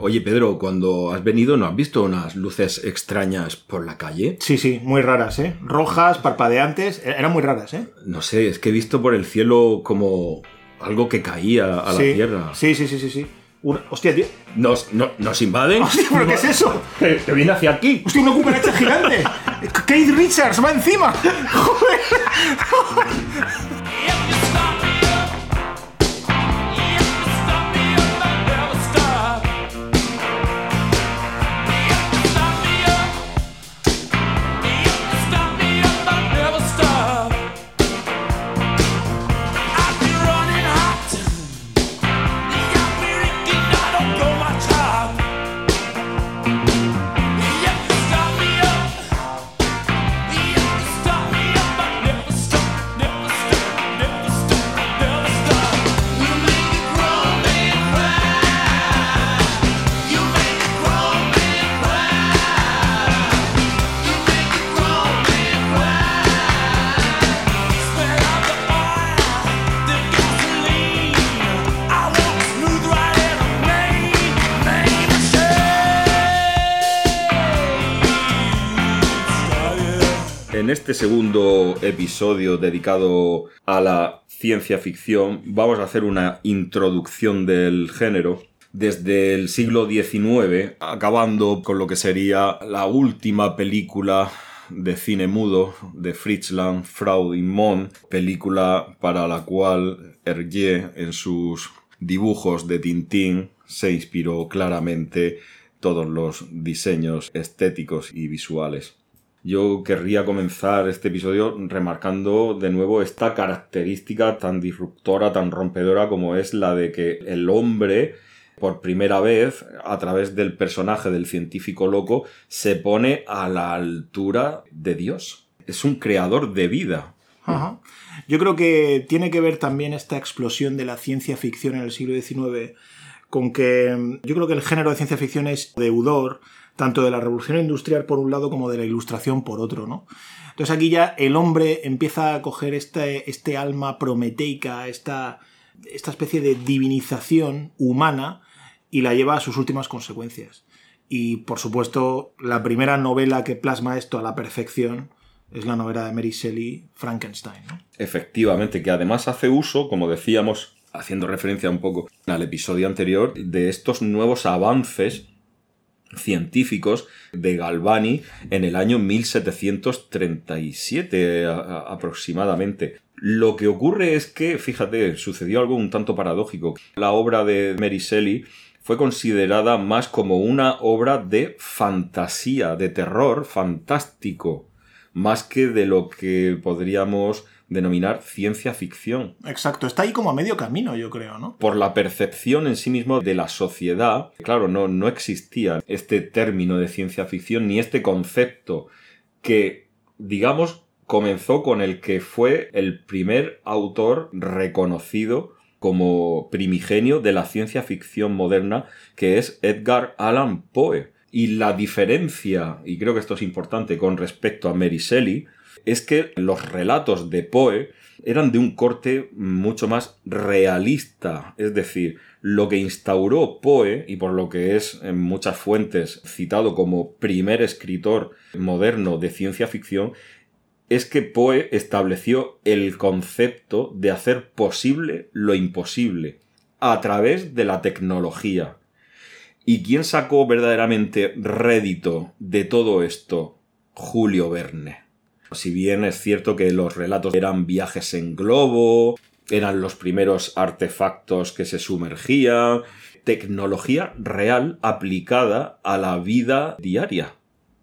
Oye, Pedro, cuando has venido, ¿no has visto unas luces extrañas por la calle? Sí, sí, muy raras, ¿eh? Rojas, parpadeantes, e- eran muy raras, ¿eh? No sé, es que he visto por el cielo como algo que caía a la sí. tierra. Sí, sí, sí, sí, sí. Una- Hostia, tío. ¿Nos, no- ¿Nos invaden? Hostia, ¿pero qué es eso? Que viene hacia aquí. Hostia, una cucaracha gigante. Kate Richards va encima. Joder. En este segundo episodio dedicado a la ciencia ficción, vamos a hacer una introducción del género desde el siglo XIX, acabando con lo que sería la última película de cine mudo de Fritzland, Frau im Mond, película para la cual Hergé en sus dibujos de Tintín se inspiró claramente todos los diseños estéticos y visuales. Yo querría comenzar este episodio remarcando de nuevo esta característica tan disruptora, tan rompedora como es la de que el hombre, por primera vez, a través del personaje del científico loco, se pone a la altura de Dios. Es un creador de vida. Ajá. Yo creo que tiene que ver también esta explosión de la ciencia ficción en el siglo XIX con que mm, yo creo que el género de ciencia ficción es deudor tanto de la revolución industrial por un lado como de la ilustración por otro, ¿no? Entonces aquí ya el hombre empieza a coger este, este alma prometeica, esta, esta especie de divinización humana y la lleva a sus últimas consecuencias. Y por supuesto, la primera novela que plasma esto a la perfección es la novela de Mary Shelley, Frankenstein. ¿no? Efectivamente, que además hace uso, como decíamos, haciendo referencia un poco al episodio anterior, de estos nuevos avances científicos de Galvani en el año 1737 a- a- aproximadamente. Lo que ocurre es que, fíjate, sucedió algo un tanto paradójico. La obra de Mary Shelley fue considerada más como una obra de fantasía, de terror fantástico, más que de lo que podríamos denominar ciencia ficción Exacto, está ahí como a medio camino, yo creo, ¿no? por la percepción en sí mismo de la sociedad. Claro, no, no existía este término de ciencia ficción ni este concepto que, digamos, comenzó con el que fue el primer autor reconocido como primigenio de la ciencia ficción moderna, que es Edgar Allan Poe. Y la diferencia, y creo que esto es importante con respecto a Mary Shelley, es que los relatos de Poe eran de un corte mucho más realista. Es decir, lo que instauró Poe, y por lo que es en muchas fuentes citado como primer escritor moderno de ciencia ficción, es que Poe estableció el concepto de hacer posible lo imposible a través de la tecnología. ¿Y quién sacó verdaderamente rédito de todo esto? Julio Verne. Si bien es cierto que los relatos eran viajes en globo, eran los primeros artefactos que se sumergían, tecnología real aplicada a la vida diaria.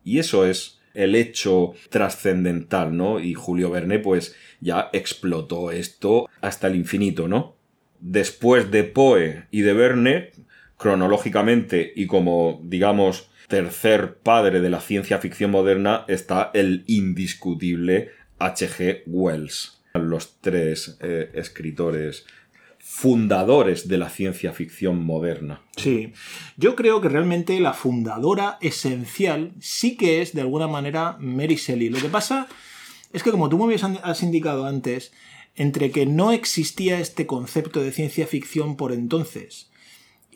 Y eso es el hecho trascendental, ¿no? Y Julio Verne pues ya explotó esto hasta el infinito, ¿no? Después de Poe y de Verne, cronológicamente y como, digamos, tercer padre de la ciencia ficción moderna está el indiscutible H.G. Wells. Los tres eh, escritores fundadores de la ciencia ficción moderna. Sí, yo creo que realmente la fundadora esencial sí que es de alguna manera Mary Shelley. Lo que pasa es que como tú me has indicado antes, entre que no existía este concepto de ciencia ficción por entonces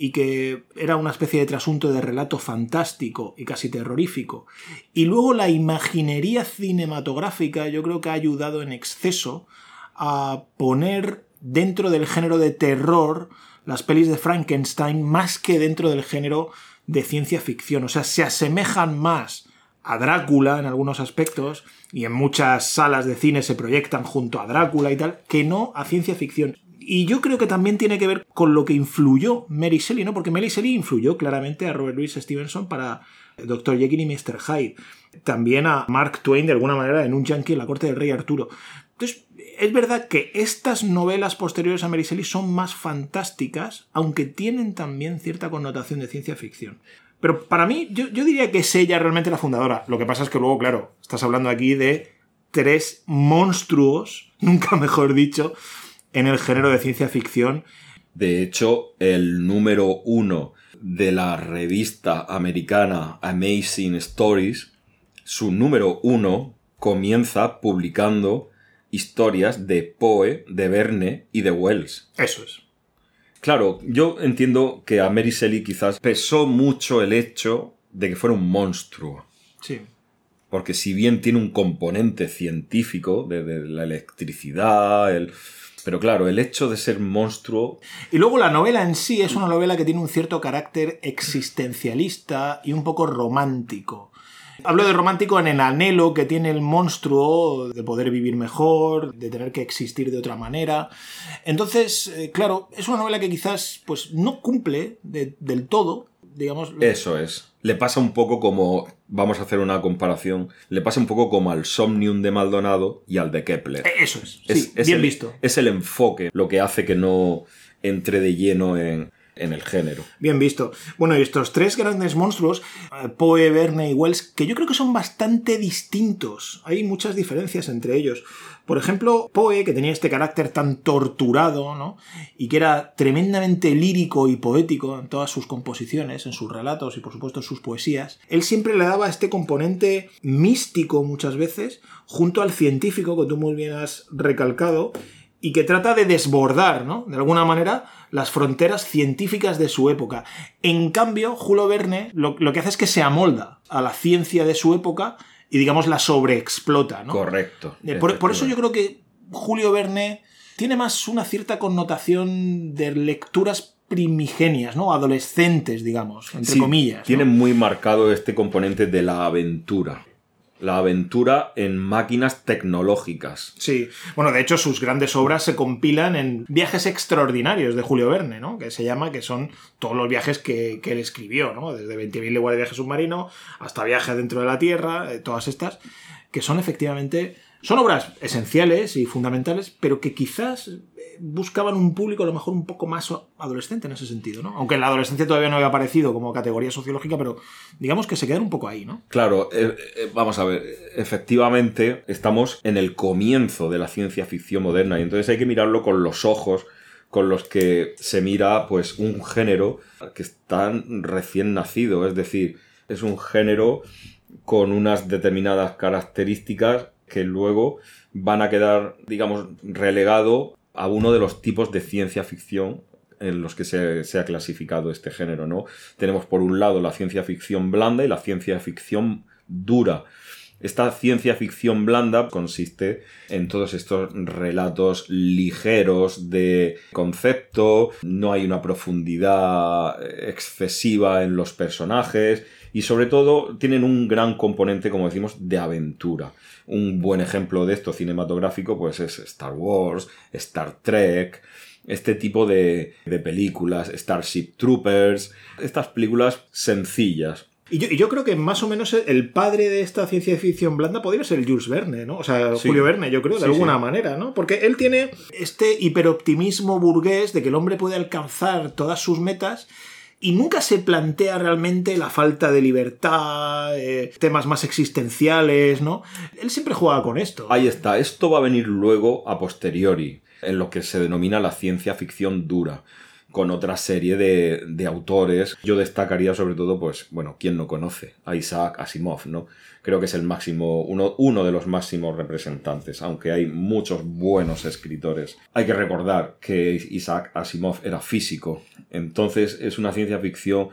y que era una especie de trasunto de relato fantástico y casi terrorífico. Y luego la imaginería cinematográfica yo creo que ha ayudado en exceso a poner dentro del género de terror las pelis de Frankenstein más que dentro del género de ciencia ficción. O sea, se asemejan más a Drácula en algunos aspectos y en muchas salas de cine se proyectan junto a Drácula y tal, que no a ciencia ficción. Y yo creo que también tiene que ver con lo que influyó Mary Shelley, ¿no? Porque Mary Shelley influyó claramente a Robert Louis Stevenson para Dr. Jekyll y Mr. Hyde. También a Mark Twain, de alguna manera, en un yankee en la corte del rey Arturo. Entonces, es verdad que estas novelas posteriores a Mary Shelley son más fantásticas, aunque tienen también cierta connotación de ciencia ficción. Pero para mí, yo, yo, diría que es ella realmente la fundadora. Lo que pasa es que luego, claro, estás hablando aquí de tres monstruos, nunca mejor dicho, en el género de ciencia ficción. De hecho, el número uno de la revista americana Amazing Stories, su número uno comienza publicando historias de Poe, de Verne y de Wells. Eso es. Claro, yo entiendo que a Mary Shelley quizás pesó mucho el hecho de que fuera un monstruo. Sí. Porque si bien tiene un componente científico de, de la electricidad, el, pero claro, el hecho de ser monstruo... Y luego la novela en sí es una novela que tiene un cierto carácter existencialista y un poco romántico. Hablo de romántico en el anhelo que tiene el monstruo de poder vivir mejor, de tener que existir de otra manera. Entonces, eh, claro, es una novela que quizás pues, no cumple del todo, digamos. Eso es. Le pasa un poco como, vamos a hacer una comparación, le pasa un poco como al Somnium de Maldonado y al de Kepler. Eh, eso es, sí, bien el, visto. Es el enfoque lo que hace que no entre de lleno en, en el género. Bien visto. Bueno, y estos tres grandes monstruos, eh, Poe, Verne y Wells, que yo creo que son bastante distintos. Hay muchas diferencias entre ellos. Por ejemplo, Poe, que tenía este carácter tan torturado, ¿no? Y que era tremendamente lírico y poético en todas sus composiciones, en sus relatos y por supuesto en sus poesías, él siempre le daba este componente místico muchas veces, junto al científico que tú muy bien has recalcado, y que trata de desbordar, ¿no? De alguna manera, las fronteras científicas de su época. En cambio, Julio Verne lo, que hace es que se amolda a la ciencia de su época y, digamos, la sobreexplota, ¿no? Correcto. Eh, por, por eso yo creo que Julio Verne tiene más una cierta connotación de lecturas primigenias, ¿no? Adolescentes, digamos, entre comillas. Tiene muy marcado este componente de la aventura la aventura en máquinas tecnológicas. Sí, bueno, de hecho sus grandes obras se compilan en Viajes Extraordinarios de Julio Verne, ¿no? Que se llama, que son todos los viajes que, él escribió, ¿no? Desde 20.000 leguas de viaje submarino hasta Viaje dentro de la Tierra, eh, todas estas, que son efectivamente son obras esenciales y fundamentales, pero que quizás eh, buscaban un público a lo mejor un poco más adolescente en ese sentido, ¿no? Aunque la adolescencia todavía no había aparecido como categoría sociológica, pero digamos que se quedan un poco ahí, ¿no? Claro, eh, eh, vamos a ver, efectivamente estamos en el comienzo de la ciencia ficción moderna y entonces hay que mirarlo con los ojos con los que se mira pues un género que está recién nacido, es decir, es un género con unas determinadas características que luego van a quedar, digamos, relegado a uno de los tipos de ciencia ficción en los que se, ha clasificado este género, ¿no? Tenemos por un lado la ciencia ficción blanda y la ciencia ficción dura. Esta ciencia ficción blanda consiste en todos estos relatos ligeros de concepto, no hay una profundidad excesiva en los personajes y sobre todo tienen un gran componente, como decimos, de aventura. Un buen ejemplo de esto cinematográfico pues es Star Wars, Star Trek, este tipo de, películas, Starship Troopers, estas películas sencillas, y yo, creo que más o menos el padre de esta ciencia ficción blanda podría ser el Jules Verne, ¿no? O sea, Julio Verne, yo creo, de alguna manera, ¿no? Porque él tiene este hiperoptimismo burgués de que el hombre puede alcanzar todas sus metas y nunca se plantea realmente la falta de libertad, eh, temas más existenciales, ¿no? Él siempre juega con esto. Ahí está, esto va a venir luego a posteriori, en lo que se denomina la ciencia ficción dura. Con otra serie de, de, autores. Yo destacaría sobre todo, pues, bueno, ¿quién no conoce? A Isaac Asimov, ¿no? Creo que es el máximo, uno, uno de los máximos representantes, aunque hay muchos buenos escritores. Hay que recordar que Isaac Asimov era físico, entonces es una ciencia ficción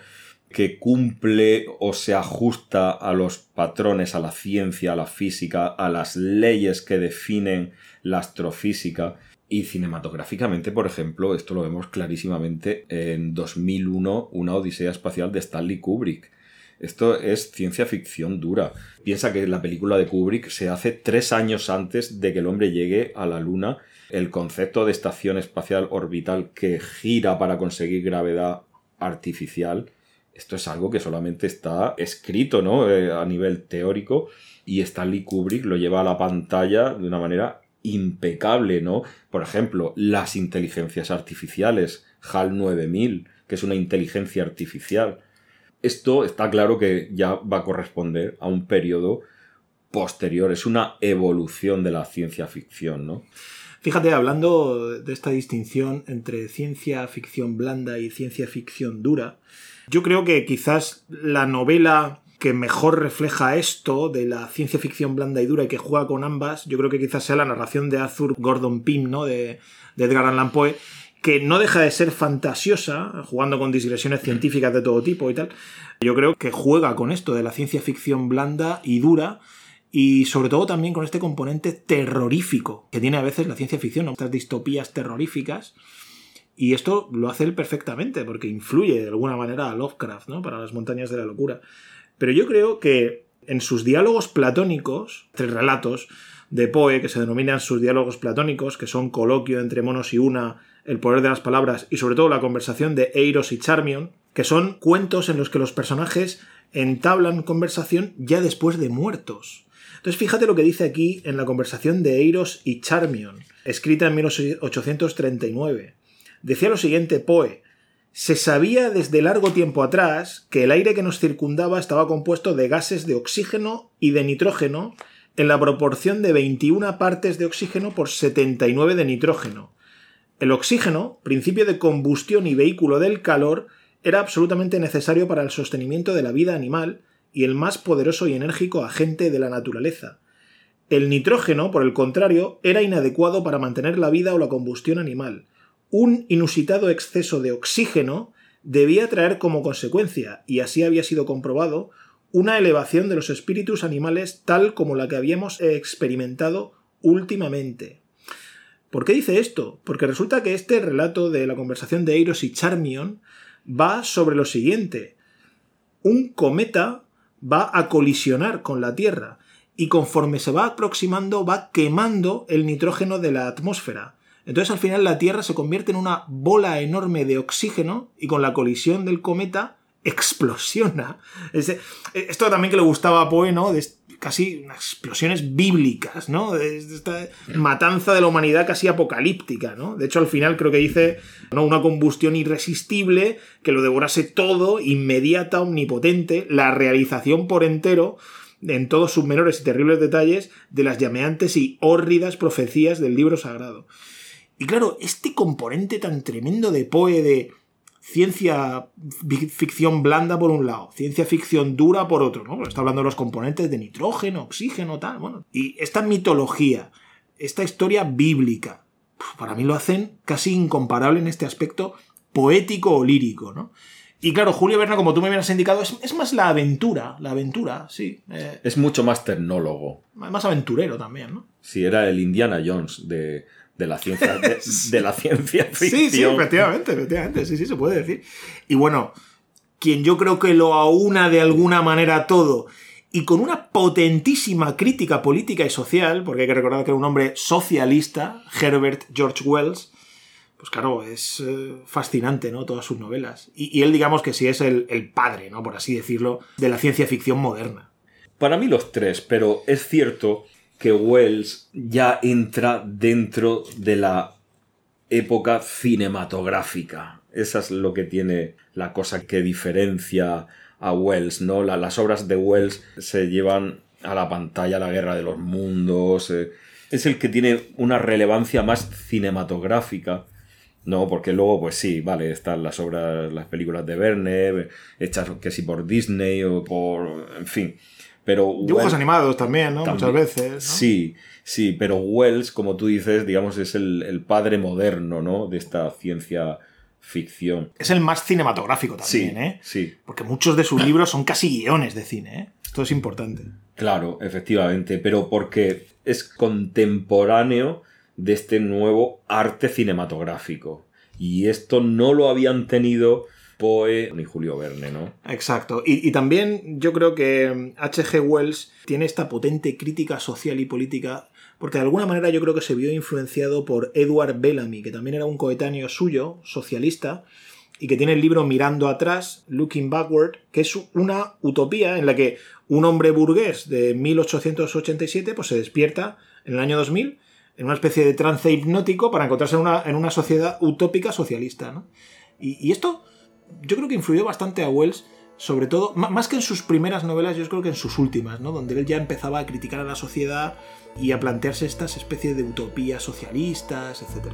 que cumple o se ajusta a los patrones, a la ciencia, a la física, a las leyes que definen la astrofísica. Y cinematográficamente, por ejemplo, esto lo vemos clarísimamente en 2001, una Odisea Espacial de Stanley Kubrick. Esto es ciencia ficción dura. Piensa que la película de Kubrick se hace tres años antes de que el hombre llegue a la Luna. El concepto de estación espacial orbital que gira para conseguir gravedad artificial esto es algo que solamente está escrito, ¿no? Eh, a nivel teórico y Stanley Kubrick lo lleva a la pantalla de una manera impecable, ¿no? Por ejemplo, las inteligencias artificiales, HAL 9000, que es una inteligencia artificial. Esto está claro que ya va a corresponder a un periodo posterior, es una evolución de la ciencia ficción, ¿no? Fíjate, hablando de esta distinción entre ciencia ficción blanda y ciencia ficción dura, yo creo que quizás la novela que mejor refleja esto de la ciencia ficción blanda y dura y que juega con ambas, yo creo que quizás sea la narración de Arthur Gordon Pym, ¿no? De, Edgar Allan Poe, que no deja de ser fantasiosa, jugando con digresiones científicas de todo tipo y tal. Yo creo que juega con esto de la ciencia ficción blanda y dura, y sobre todo también con este componente terrorífico que tiene a veces la ciencia ficción, estas distopías terroríficas y esto lo hace él perfectamente, porque influye de alguna manera a Lovecraft, ¿no? Para las montañas de la locura. Pero yo creo que en sus diálogos platónicos, tres relatos de Poe, que se denominan sus diálogos platónicos, que son coloquio entre monos y una, el poder de las palabras, y sobre todo la conversación de Eiros y Charmion, que son cuentos en los que los personajes entablan conversación ya después de muertos. Entonces fíjate lo que dice aquí en la conversación de Eiros y Charmion, escrita en 1839. Decía lo siguiente Poe, se sabía desde largo tiempo atrás que el aire que nos circundaba estaba compuesto de gases de oxígeno y de nitrógeno en la proporción de 21 partes de oxígeno por 79 de nitrógeno. El oxígeno, principio de combustión y vehículo del calor, era absolutamente necesario para el sostenimiento de la vida animal y el más poderoso y enérgico agente de la naturaleza. El nitrógeno, por el contrario, era inadecuado para mantener la vida o la combustión animal un inusitado exceso de oxígeno debía traer como consecuencia, y así había sido comprobado, una elevación de los espíritus animales tal como la que habíamos experimentado últimamente. ¿Por qué dice esto? Porque resulta que este relato de la conversación de Eiros y Charmion va sobre lo siguiente. Un cometa va a colisionar con la Tierra y conforme se va aproximando va quemando el nitrógeno de la atmósfera. Entonces al final la Tierra se convierte en una bola enorme de oxígeno y con la colisión del cometa explosiona. Esto también que le gustaba a Poe, ¿no? De casi explosiones bíblicas, ¿no? De esta matanza de la humanidad casi apocalíptica, ¿no? De hecho, al final creo que dice, ¿no? Una combustión irresistible que lo devorase todo, inmediata, omnipotente, la realización por entero en todos sus menores y terribles detalles de las llameantes y hórridas profecías del libro sagrado. Y claro, este componente tan tremendo de Poe de ciencia ficción blanda por un lado, ciencia ficción dura por otro, ¿no? Está hablando de los componentes de nitrógeno, oxígeno, tal, bueno. Y esta mitología, esta historia bíblica, para mí lo hacen casi incomparable en este aspecto poético o lírico, ¿no? Y claro, Julio Verne, como tú me habías indicado, es, más la aventura, la aventura, sí. Eh. es mucho más tecnólogo. Más aventurero también, ¿no? Sí, era el Indiana Jones de, de la ciencia, de, la ciencia ficción. Sí, sí, efectivamente, efectivamente, sí, sí, se puede decir. Y bueno, quien yo creo que lo aúna de alguna manera todo y con una potentísima crítica política y social, porque hay que recordar que era un hombre socialista, Herbert George Wells, pues claro, es eh, fascinante, ¿no? Todas sus novelas. Y, él, digamos que sí es el, el padre, ¿no? Por así decirlo, de la ciencia ficción moderna. Para mí los tres, pero es cierto que Wells ya entra dentro de la época cinematográfica. Esa es lo que tiene la cosa que diferencia a Wells, ¿no? las obras de Wells se llevan a la pantalla la guerra de los mundos. Eh, es el que tiene una relevancia más cinematográfica. No, porque luego, pues sí, vale, están las obras, las películas de Verne, hechas que por Disney o por. en fin. Pero. Dibujos animados también, ¿no? Muchas veces. ¿no? Sí, sí, pero Wells, como tú dices, digamos, es el, el padre moderno, ¿no? De esta ciencia ficción. Es el más cinematográfico también, Sí, ¿eh? sí. Porque muchos de sus libros son casi guiones de cine, ¿eh? Esto es importante. Claro, efectivamente, pero porque es contemporáneo de este nuevo arte cinematográfico. Y esto no lo habían tenido Poe ni Julio Verne, ¿no? Exacto. Y, también yo creo que H.G. Wells tiene esta potente crítica social y política, porque de alguna manera yo creo que se vio influenciado por Edward Bellamy, que también era un coetáneo suyo, socialista, y que tiene el libro Mirando atrás, Looking Backward, que es una utopía en la que un hombre burgués de 1887 pues se despierta en el año 2000 en una especie de trance hipnótico para encontrarse en una, en una sociedad utópica socialista. ¿no? Y esto yo creo que influyó bastante a Wells, sobre todo, más que en sus primeras novelas, yo creo que en sus últimas, ¿no? donde él ya empezaba a criticar a la sociedad y a plantearse estas especies de utopías socialistas, etc.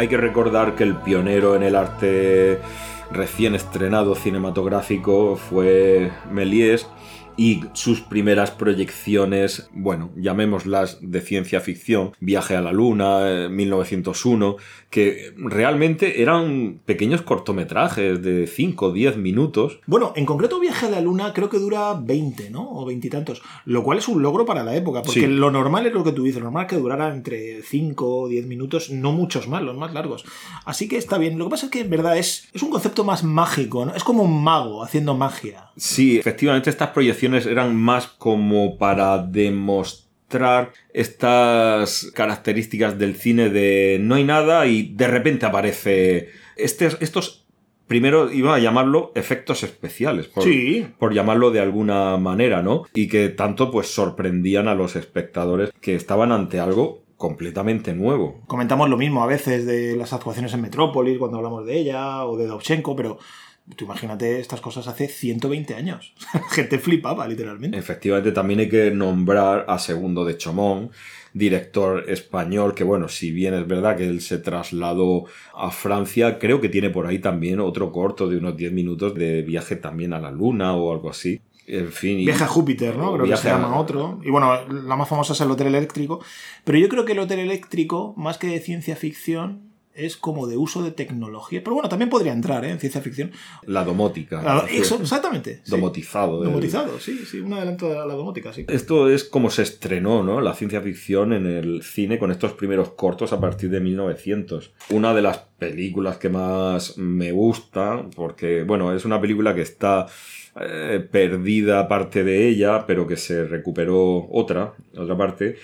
Hay que recordar que el pionero en el arte recién estrenado cinematográfico fue Méliès y sus primeras proyecciones, bueno, llamémoslas de ciencia ficción, Viaje a la Luna, eh, 1901, que realmente eran pequeños cortometrajes de 5 o 10 minutos. Bueno, en concreto Viaje a la Luna creo que dura 20, ¿no? O veintitantos, lo cual es un logro para la época, porque Sí. lo normal es lo que tú dices, lo normal es que durara entre 5 o 10 minutos, no muchos más, los más largos. Así que está bien, lo que pasa es que en verdad es, es un concepto más mágico, ¿no? Es como un mago haciendo magia. Sí, efectivamente estas proyecciones eran más como para demostrar estas características del cine de no hay nada y de repente aparece este, estos primero iba a llamarlo efectos especiales por, Sí. por llamarlo de alguna manera, ¿no? Y que tanto pues sorprendían a los espectadores que estaban ante algo completamente nuevo. Comentamos lo mismo a veces de las actuaciones en Metrópolis cuando hablamos de ella o de Dovchenko, pero tú imagínate estas cosas hace 120 años. La gente flipaba, literalmente. Efectivamente, también hay que nombrar a Segundo de Chomón, director español, que bueno, si bien es verdad que él se trasladó a Francia, creo que tiene por ahí también otro corto de unos 10 minutos de viaje también a la luna o algo así. En fin. y- Viaje a Júpiter, ¿no? Creo que se a- llama otro. Y bueno, la más famosa es el Hotel Eléctrico. Pero yo creo que el Hotel Eléctrico, más que de ciencia ficción, es como de uso de tecnología. Pero bueno, también podría entrar ¿eh? en ciencia ficción. La domótica. Eso, exactamente. sí. Domotizado. Domotizado, sí, sí, un adelanto de la domótica, sí. Esto es como se estrenó, ¿no? La ciencia ficción en el cine con estos primeros cortos a partir de 1900. Una de las películas que más me gusta, porque, bueno, es una película que está eh, perdida parte de ella, pero que se recuperó otra, otra parte,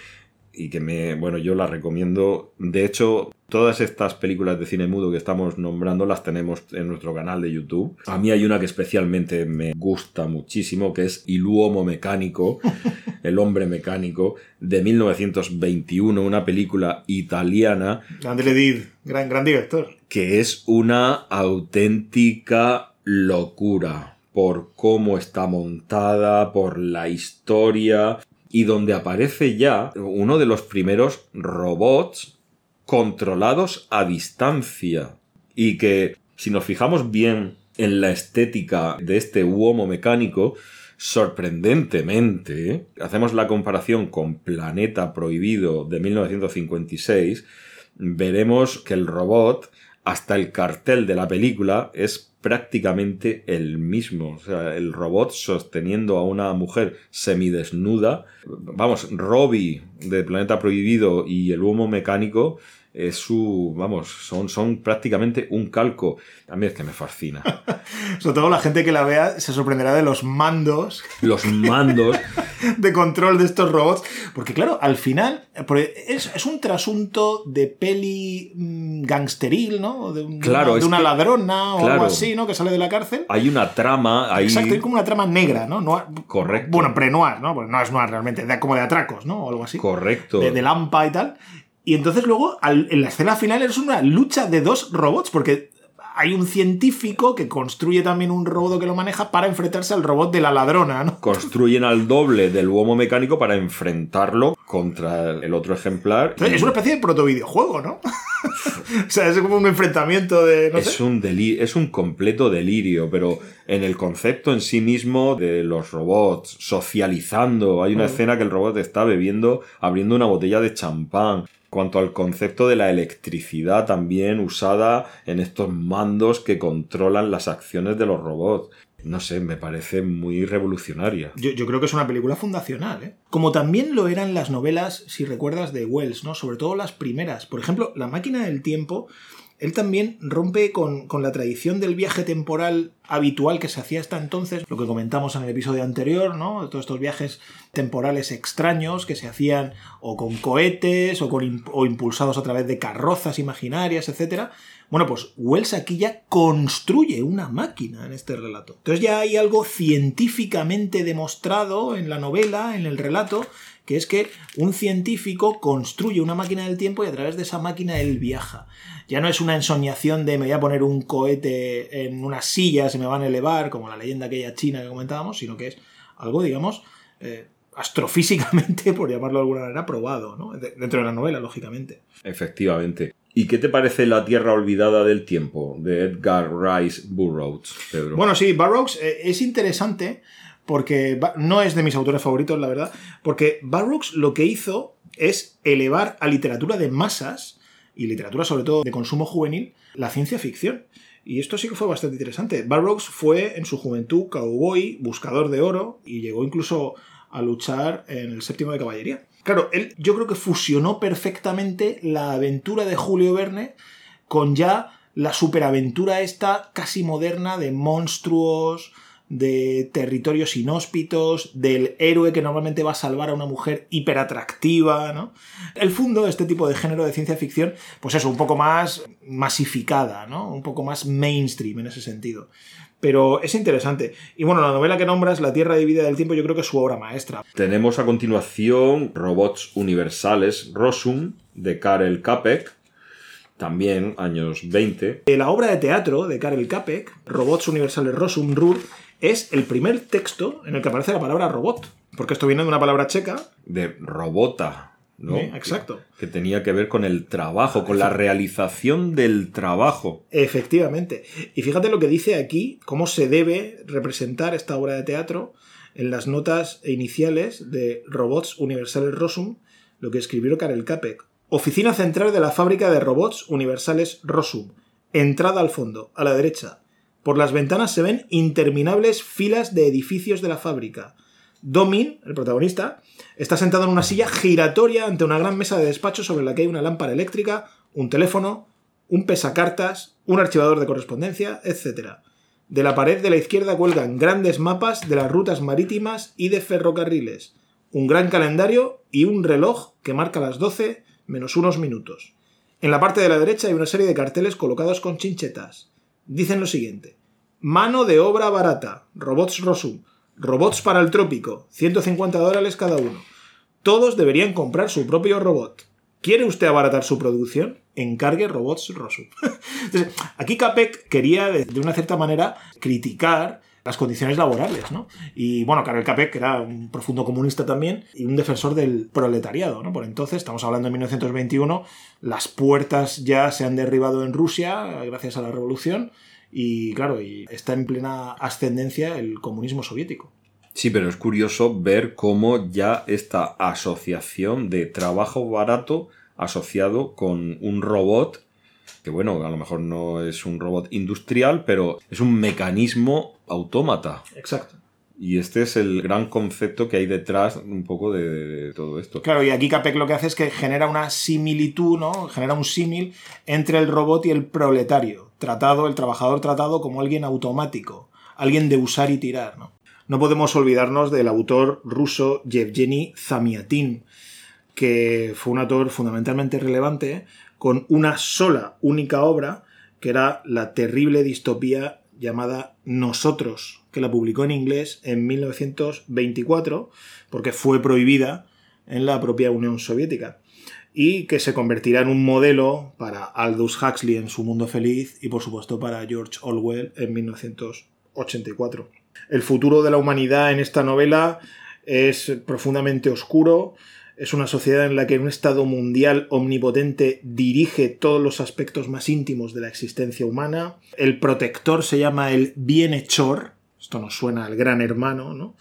y que me, bueno, yo la recomiendo. De hecho, Todas estas películas de cine mudo que estamos nombrando las tenemos en nuestro canal de YouTube. A mí hay una que especialmente me gusta muchísimo, que es Il Uomo Mecánico, El Hombre Mecánico, de 1921, una película italiana. Grande Did, gran, gran director. Que es una auténtica locura por cómo está montada, por la historia, y donde aparece ya uno de los primeros robots controlados a distancia. Y que si nos fijamos bien en la estética de este Uomo mecánico, sorprendentemente, hacemos la comparación con Planeta Prohibido de 1956, veremos que el robot, hasta el cartel de la película, es prácticamente el mismo. O sea, el robot sosteniendo a una mujer semidesnuda. Vamos, Robbie de Planeta Prohibido y el humo mecánico es su, vamos, son, son prácticamente un calco. A mí es que me fascina. Sobre todo la gente que la vea se sorprenderá de los mandos. Los mandos. de control de estos robots. Porque claro, al final es, es un trasunto de peli mm, gangsteril, ¿no? De, claro, de una ladrona o algo así, ¿no? Que sale de la cárcel. Hay una trama. Hay... Exacto, hay como una trama negra, ¿no? Correcto. Bueno, pre-noir, ¿no? Pues no es noir realmente, como de atracos, ¿no? O algo así. Correcto. De, de lampa y tal. Y entonces luego, en la escena final, es una lucha de dos robots, porque hay un científico que construye también un robot que lo maneja para enfrentarse al robot de la ladrona, ¿no? Construyen al doble del humo mecánico para enfrentarlo contra el otro ejemplar. Es una especie de protovideojuego, ¿no? o sea, es como un enfrentamiento de. es, Un es un completo delirio, pero en el concepto en sí mismo de los robots socializando. Hay una mm. escena que el robot está bebiendo, abriendo una botella de champán cuanto al concepto de la electricidad también usada en estos mandos que controlan las acciones de los robots. No sé, me parece muy revolucionaria. Yo, creo que es una película fundacional, ¿eh? Como también lo eran las novelas, si recuerdas, de Wells, ¿no? Sobre todo las primeras. Por ejemplo, La máquina del tiempo él también rompe con, la tradición del viaje temporal habitual que se hacía hasta entonces, lo que comentamos en el episodio anterior, ¿no? Todos estos viajes temporales extraños que se hacían o con cohetes o, con, o impulsados a través de carrozas imaginarias, etc. Bueno, pues Wells aquí ya construye una máquina en este relato. Entonces ya hay algo científicamente demostrado en la novela, en el relato, que es que un científico construye una máquina del tiempo y a través de esa máquina él viaja. Ya no es una ensoñación de me voy a poner un cohete en una silla, se me van a elevar, como la leyenda aquella china que comentábamos, sino que es algo, digamos, eh, astrofísicamente, por llamarlo de alguna manera, probado, ¿no? dentro de la novela, lógicamente. Efectivamente. ¿Y qué te parece La Tierra Olvidada del Tiempo de Edgar Rice Burroughs, Pedro? Bueno, sí, Burroughs eh, es interesante porque no es de mis autores favoritos, la verdad, porque Burroughs lo que hizo es elevar a literatura de masas, y literatura sobre todo de consumo juvenil, la ciencia ficción. Y esto sí que fue bastante interesante. Burroughs fue en su juventud cowboy, buscador de oro, y llegó incluso a luchar en el séptimo de caballería. Claro, él yo creo que fusionó perfectamente la aventura de Julio Verne con ya la superaventura esta casi moderna de monstruos, de territorios inhóspitos, del héroe que normalmente va a salvar a una mujer hiperatractiva, ¿no? El fondo de este tipo de género de ciencia ficción, pues es un poco más masificada, ¿no? Un poco más mainstream en ese sentido. Pero es interesante. Y bueno, la novela que nombras, La Tierra Divida del Tiempo, yo creo que es su obra maestra. Tenemos a continuación Robots Universales, Rosum, de Karel Capek, también años 20. La obra de teatro de Karel Capek, Robots Universales Rosum Rur, es el primer texto en el que aparece la palabra robot. Porque esto viene de una palabra checa. De robota. ¿no? exacto. Que, tenía que ver con el trabajo, con la realización del trabajo. Efectivamente. Y fíjate lo que dice aquí, cómo se debe representar esta obra de teatro en las notas iniciales de Robots Universales Rosum, lo que escribió Karel Capek. Oficina central de la fábrica de robots universales Rosum. Entrada al fondo, a la derecha. Por las ventanas se ven interminables filas de edificios de la fábrica. Domin, el protagonista, está sentado en una silla giratoria ante una gran mesa de despacho sobre la que hay una lámpara eléctrica, un teléfono, un pesacartas, un archivador de correspondencia, etc. De la pared de la izquierda cuelgan grandes mapas de las rutas marítimas y de ferrocarriles, un gran calendario y un reloj que marca las 12 menos unos minutos. En la parte de la derecha hay una serie de carteles colocados con chinchetas. Dicen lo siguiente. Mano de obra barata. Robots Rosum. Robots para el trópico. 150 dólares cada uno. Todos deberían comprar su propio robot. ¿Quiere usted abaratar su producción? Encargue robots Rosum. Aquí Capek quería, de una cierta manera, criticar las condiciones laborales, ¿no? Y bueno, Karel Capek era un profundo comunista también y un defensor del proletariado, ¿no? Por entonces, estamos hablando de 1921, las puertas ya se han derribado en Rusia gracias a la revolución y claro, y está en plena ascendencia el comunismo soviético. Sí, pero es curioso ver cómo ya esta asociación de trabajo barato asociado con un robot que bueno, a lo mejor no es un robot industrial, pero es un mecanismo autómata. Exacto. Y este es el gran concepto que hay detrás un poco de, todo esto. Claro, y aquí Capek lo que hace es que genera una similitud, ¿no? Genera un símil entre el robot y el proletario. Tratado, el trabajador tratado como alguien automático, alguien de usar y tirar, ¿no? No podemos olvidarnos del autor ruso Yevgeny Zamiatin, que fue un autor fundamentalmente relevante con una sola, única obra, que era la terrible distopía llamada Nosotros, que la publicó en inglés en 1924, porque fue prohibida en la propia Unión Soviética, y que se convertirá en un modelo para Aldous Huxley en su mundo feliz y por supuesto para George Orwell en 1984. El futuro de la humanidad en esta novela es profundamente oscuro, es una sociedad en la que un Estado mundial omnipotente dirige todos los aspectos más íntimos de la existencia humana. El protector se llama el bienhechor. Esto nos suena al gran hermano, ¿no?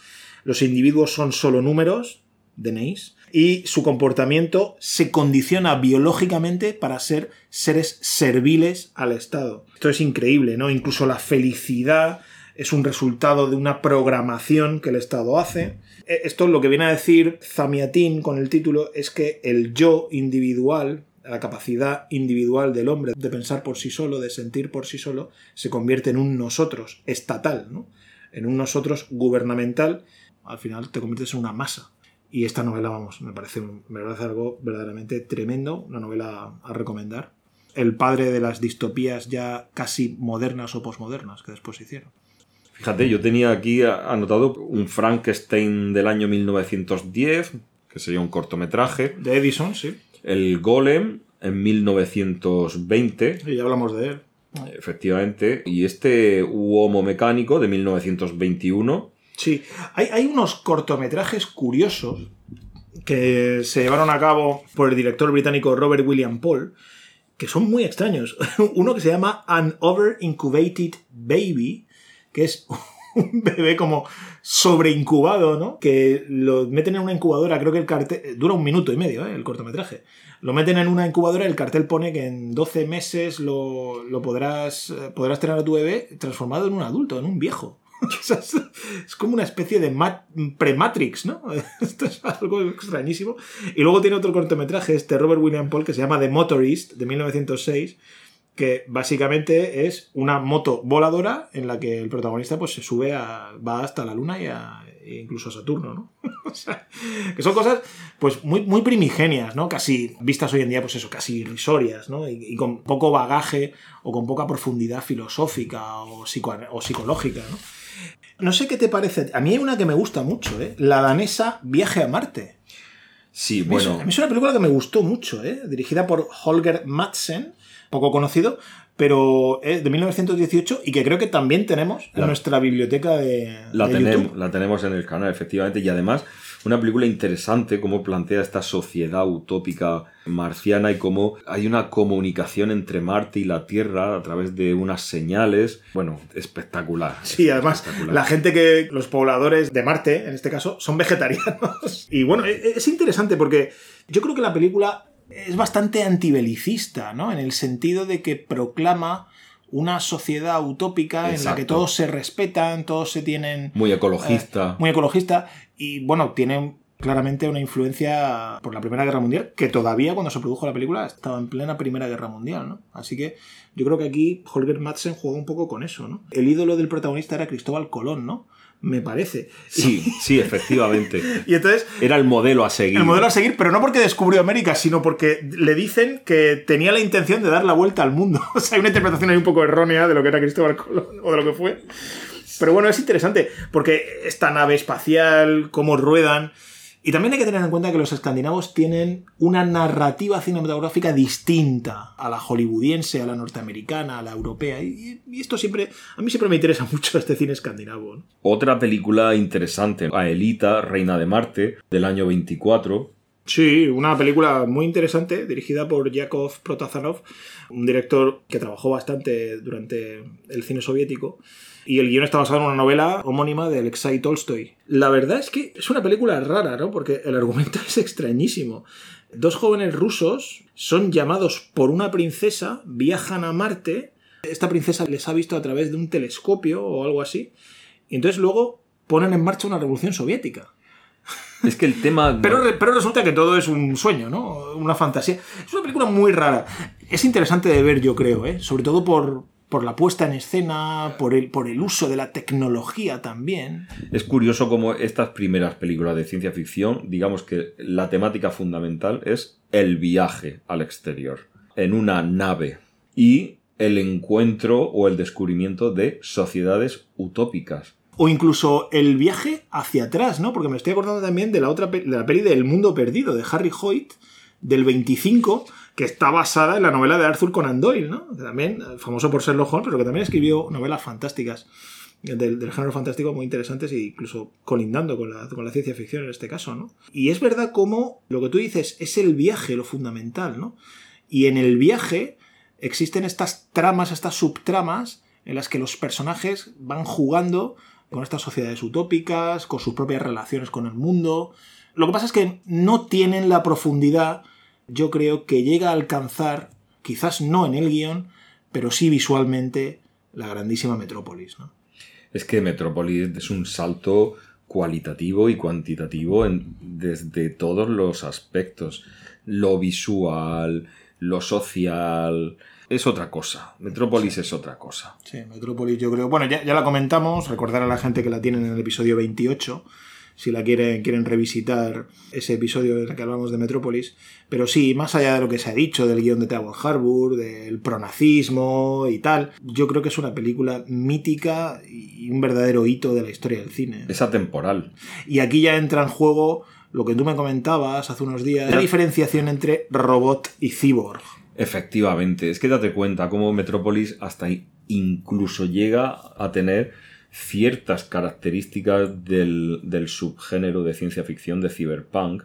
Los individuos son solo números, DNIs, y su comportamiento se condiciona biológicamente para ser seres serviles al Estado. Esto es increíble, ¿no? Incluso la felicidad es un resultado de una programación que el Estado hace. Eh, esto lo que viene a decir Zamiatin con el título es que el yo individual, la capacidad individual del hombre de pensar por sí solo, de sentir por sí solo, se convierte en un nosotros estatal, ¿no? en un nosotros gubernamental, al final te conviertes en una masa. Y esta novela, vamos, me parece, me parece algo verdaderamente tremendo, una novela a recomendar. El padre de las distopías ya casi modernas o posmodernas que después se hicieron. Fíjate, yo tenía aquí anotado un Frankenstein del año 1910, que sería un cortometraje. De Edison, sí. El Golem en 1920. Y ya hablamos de él. Efectivamente. Y este Homo Mecánico de 1921. Sí, hay, hay unos cortometrajes curiosos que se llevaron a cabo por el director británico Robert William Paul, que son muy extraños. Uno que se llama An Over Incubated Baby, que es un bebé como sobreincubado, ¿no? Que lo meten en una incubadora, creo que el cartel dura un minuto y medio, ¿eh? el cortometraje. Lo meten en una incubadora y el cartel pone que en 12 meses lo, podrás, podrás tener a tu bebé transformado en un adulto, en un viejo. es como una especie de pre-Matrix, ¿no? Esto es algo extrañísimo. Y luego tiene otro cortometraje, este Robert William Paul, que se llama The Motorist, de 1906, que básicamente es una moto voladora en la que el protagonista pues se sube a, va hasta la luna y e incluso a Saturno, ¿no? o sea, que son cosas pues muy, primigenias, ¿no? Casi vistas hoy en día pues eso, casi irrisorias, ¿no? Y, con poco bagaje o con poca profundidad filosófica o psicológica, ¿no? No sé qué te parece. A mí hay una que me gusta mucho, ¿eh? La danesa Viaje a Marte. Sí, bueno. A mí es una película que me gustó mucho, ¿eh? Dirigida por Holger Madsen poco conocido, pero es de 1918 y que creo que también tenemos en nuestra biblioteca de, la tenemos, La tenemos en el canal, efectivamente, y además una película interesante, cómo plantea esta sociedad utópica marciana y cómo hay una comunicación entre Marte y la Tierra a través de unas señales. Bueno, espectacular. Sí, además, la gente que, los pobladores de Marte, en este caso, son vegetarianos. Y bueno, e, es interesante porque yo creo que la película es bastante antibelicista, ¿no? En el sentido de que proclama una sociedad utópica en la que todos se respetan, todos se tienen... Muy ecologista. Eh, muy ecologista. Y bueno, tiene claramente una influencia por la Primera Guerra Mundial, que todavía cuando se produjo la película estaba en plena Primera Guerra Mundial, ¿no? Así que yo creo que aquí Holger Madsen jugó un poco con eso, ¿no? El ídolo del protagonista era Cristóbal Colón, ¿no? Me parece. Sí, sí, efectivamente. y entonces... Era el modelo a seguir. El modelo a seguir, pero no porque descubrió América, sino porque le dicen que tenía la intención de dar la vuelta al mundo. o sea, hay una interpretación ahí un poco errónea de lo que era Cristóbal Colón, o de lo que fue. Pero bueno, es interesante, porque esta nave espacial, cómo ruedan... Y también hay que tener en cuenta que los escandinavos tienen una narrativa cinematográfica distinta a la hollywoodiense, a la norteamericana, a la europea. Y, esto siempre, a mí siempre me interesa mucho este cine escandinavo. Otra película interesante, Aelita, Reina de Marte, del año 24. Sí, una película muy interesante, dirigida por Yakov Protazanov, un director que trabajó bastante durante el cine soviético y el guion está basado en una novela homónima de Alexei Tolstoy. La verdad es que es una película rara, ¿no? Porque el argumento es extrañísimo. Dos jóvenes rusos son llamados por una princesa, viajan a Marte, esta princesa les ha visto a través de un telescopio o algo así, y entonces luego ponen en marcha una revolución soviética. Es que el tema. pero, pero, resulta que todo es un sueño, ¿no? Una fantasía. Es una película muy rara. Es interesante de ver, yo creo, ¿eh? Sobre todo por, por la puesta en escena, por el, por el uso de la tecnología también. Es curioso cómo estas primeras películas de ciencia ficción, digamos que la temática fundamental es el viaje al exterior, en una nave, y el encuentro o el descubrimiento de sociedades utópicas. O incluso el viaje hacia atrás, ¿no? Porque me estoy acordando también de la otra de la peli del Mundo Perdido, de Harry Hoyt, del 25, que está basada en la novela de Arthur Conan Doyle, ¿no? También, famoso por ser Holmes, pero que también escribió novelas fantásticas del, género fantástico muy interesantes e incluso colindando con la, con la, ciencia ficción en este caso, ¿no? Y es verdad como lo que tú dices es el viaje lo fundamental, ¿no? Y en el viaje existen estas tramas, estas subtramas en las que los personajes van jugando con estas sociedades utópicas, con sus propias relaciones con el mundo. Lo que pasa es que no tienen la profundidad yo creo que llega a alcanzar, quizás no en el guion, pero sí visualmente, la grandísima Metrópolis. ¿no? Es que Metrópolis es un salto cualitativo y cuantitativo en, desde todos los aspectos. Lo visual, lo social, es otra cosa. Metrópolis es otra cosa. Sí, Metrópolis yo creo... Bueno, ya, ya, la comentamos, recordar a la gente que la tienen en el episodio 28, si la quieren, quieren revisitar ese episodio en el que hablamos de Metrópolis. Pero sí, más allá de lo que se ha dicho del guion de Tower Harbour, del pronazismo y tal, yo creo que es una película mítica y un verdadero hito de la historia del cine. Es atemporal. Y aquí ya entra en juego lo que tú me comentabas hace unos días, la diferenciación entre robot y cyborg. Efectivamente, es que date cuenta cómo Metrópolis hasta incluso llega a tener ciertas características del, subgénero de ciencia ficción de cyberpunk,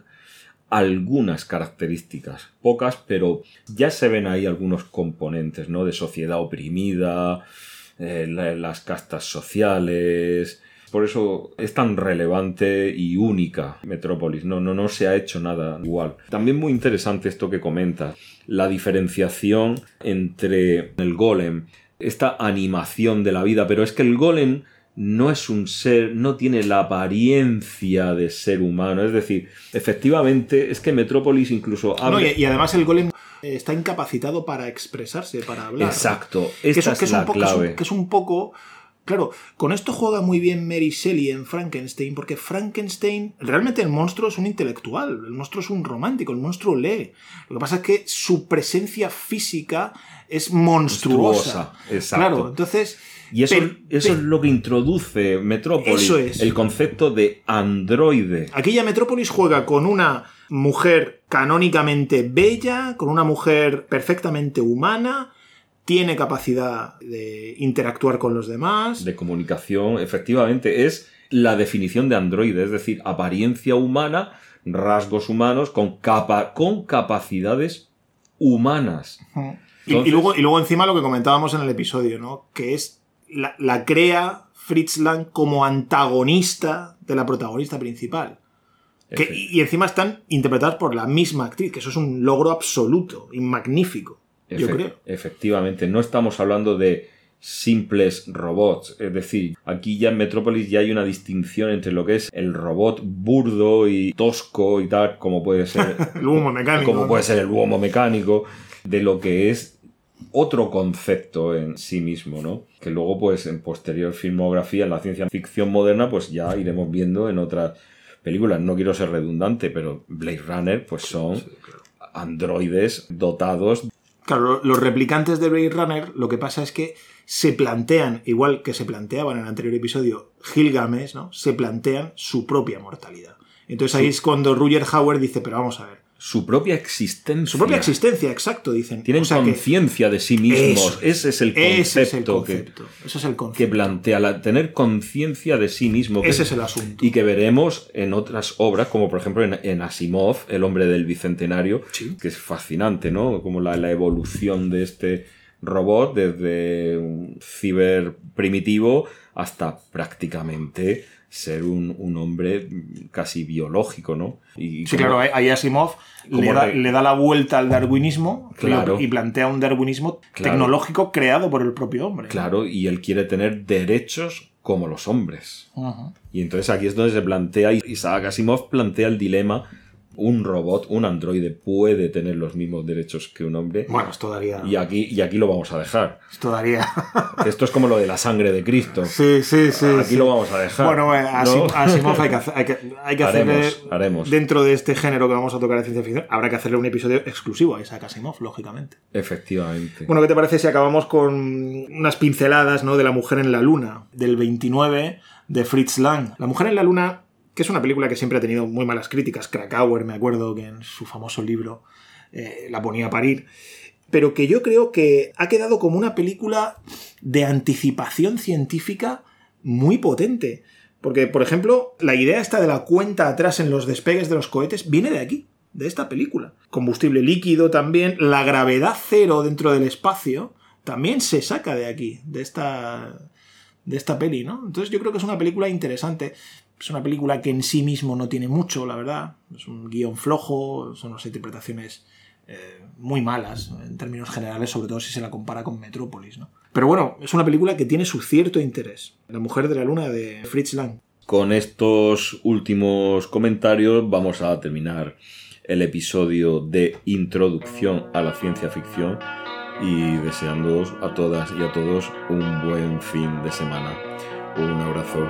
algunas características, pocas, pero ya se ven ahí algunos componentes, ¿no? De sociedad oprimida, eh, las castas sociales. Por eso es tan relevante y única Metrópolis. No, no, no se ha hecho nada igual. También muy interesante esto que comentas. La diferenciación entre el golem, esta animación de la vida. Pero es que el golem no es un ser, no tiene la apariencia de ser humano. Es decir, efectivamente, es que Metrópolis incluso habla... y, además el golem está incapacitado para expresarse, para hablar. Exacto, esta es, la clave. que es un poco... Claro, con esto juega muy bien Mary Shelley en Frankenstein, porque Frankenstein, realmente el monstruo es un intelectual, el monstruo es un romántico, el monstruo lee. Lo que pasa es que su presencia física es monstruosa. Exacto. Claro, entonces y eso, eso es lo que introduce Metrópolis. El concepto de androide. Aquella Metrópolis juega con una mujer canónicamente bella, con una mujer perfectamente humana, tiene capacidad de interactuar con los demás. De comunicación, efectivamente, es la definición de androide, es decir, apariencia humana, rasgos humanos con, capa con capacidades humanas. y, luego, y luego encima lo que comentábamos en el episodio, ¿no? Que es la, crea Fritz Lang como antagonista de la protagonista principal. y encima están interpretadas por la misma actriz, que eso es un logro absoluto y magnífico, yo creo. Efectivamente, no estamos hablando de simples robots. Es decir, aquí ya en Metrópolis ya hay una distinción entre lo que es el robot burdo y tosco y tal, como puede ser el humo mecánico. Como puede ser el humo mecánico, de lo que es otro concepto en sí mismo, ¿no? Que luego, pues, en posterior filmografía, en la ciencia ficción moderna, pues ya iremos viendo en otras películas. No quiero ser redundante, pero Blade Runner, pues son androides dotados. Claro, los replicantes de Blade Runner, lo que pasa es que se plantean, igual que se planteaban en el anterior episodio Gilgamesh, ¿no? Se plantean su propia mortalidad. Entonces ahí es cuando Roger Howard dice, pero vamos a ver, su propia existencia. Su propia existencia, exacto, dicen. Tienen conciencia de sí mismos. ese es el concepto, ese es el concepto que, es el concepto. que plantea, la, tener conciencia de sí mismo. ese es el asunto. Y que veremos en otras obras, como por ejemplo en, Asimov, El hombre del bicentenario, que es fascinante, ¿no? Como la, la evolución de este robot desde un ciber primitivo hasta prácticamente ser un, hombre casi biológico, ¿no? Y sí, claro, ahí Asimov le da, la vuelta al darwinismo y plantea un darwinismo tecnológico creado por el propio hombre. Claro, y él quiere tener derechos como los hombres. Y entonces aquí es donde se plantea, Isaac Asimov plantea el dilema un robot, un androide puede tener los mismos derechos que un hombre. Bueno, esto daría. Y aquí, y aquí lo vamos a dejar. Esto daría. Esto es como lo de la sangre de Cristo. Sí, sí, sí. Aquí lo vamos a dejar. Bueno, Asimov hay que, hay que, hay que hacerle. Haremos. Dentro de este género que vamos a tocar de ciencia ficción, habrá que hacerle un episodio exclusivo a Isaac Asimov, lógicamente. Efectivamente. Bueno, ¿qué te parece si acabamos con unas pinceladas ¿no? de La Mujer en la Luna, del 29 de Fritz Lang? La Mujer en la Luna que es una película que siempre ha tenido muy malas críticas. Krakauer, me acuerdo que en su famoso libro eh, la ponía a parir. Pero que yo creo que ha quedado como una película de anticipación científica muy potente. Porque, por ejemplo, la idea esta de la cuenta atrás en los despegues de los cohetes viene de aquí, de esta película. Combustible líquido también, la gravedad cero dentro del espacio también se saca de aquí, de esta de esta peli, ¿no? Entonces yo creo que es una película interesante. Es una película que en sí mismo no tiene mucho, la verdad. Es un guion flojo, son unas interpretaciones eh, muy malas en términos generales, sobre todo si se la compara con Metrópolis. ¿no? Pero bueno, es una película que tiene su cierto interés. La mujer de la luna de Fritz Lang. Con estos últimos comentarios vamos a terminar el episodio de introducción a la ciencia ficción y deseando a todas y a todos un buen fin de semana. Un abrazo.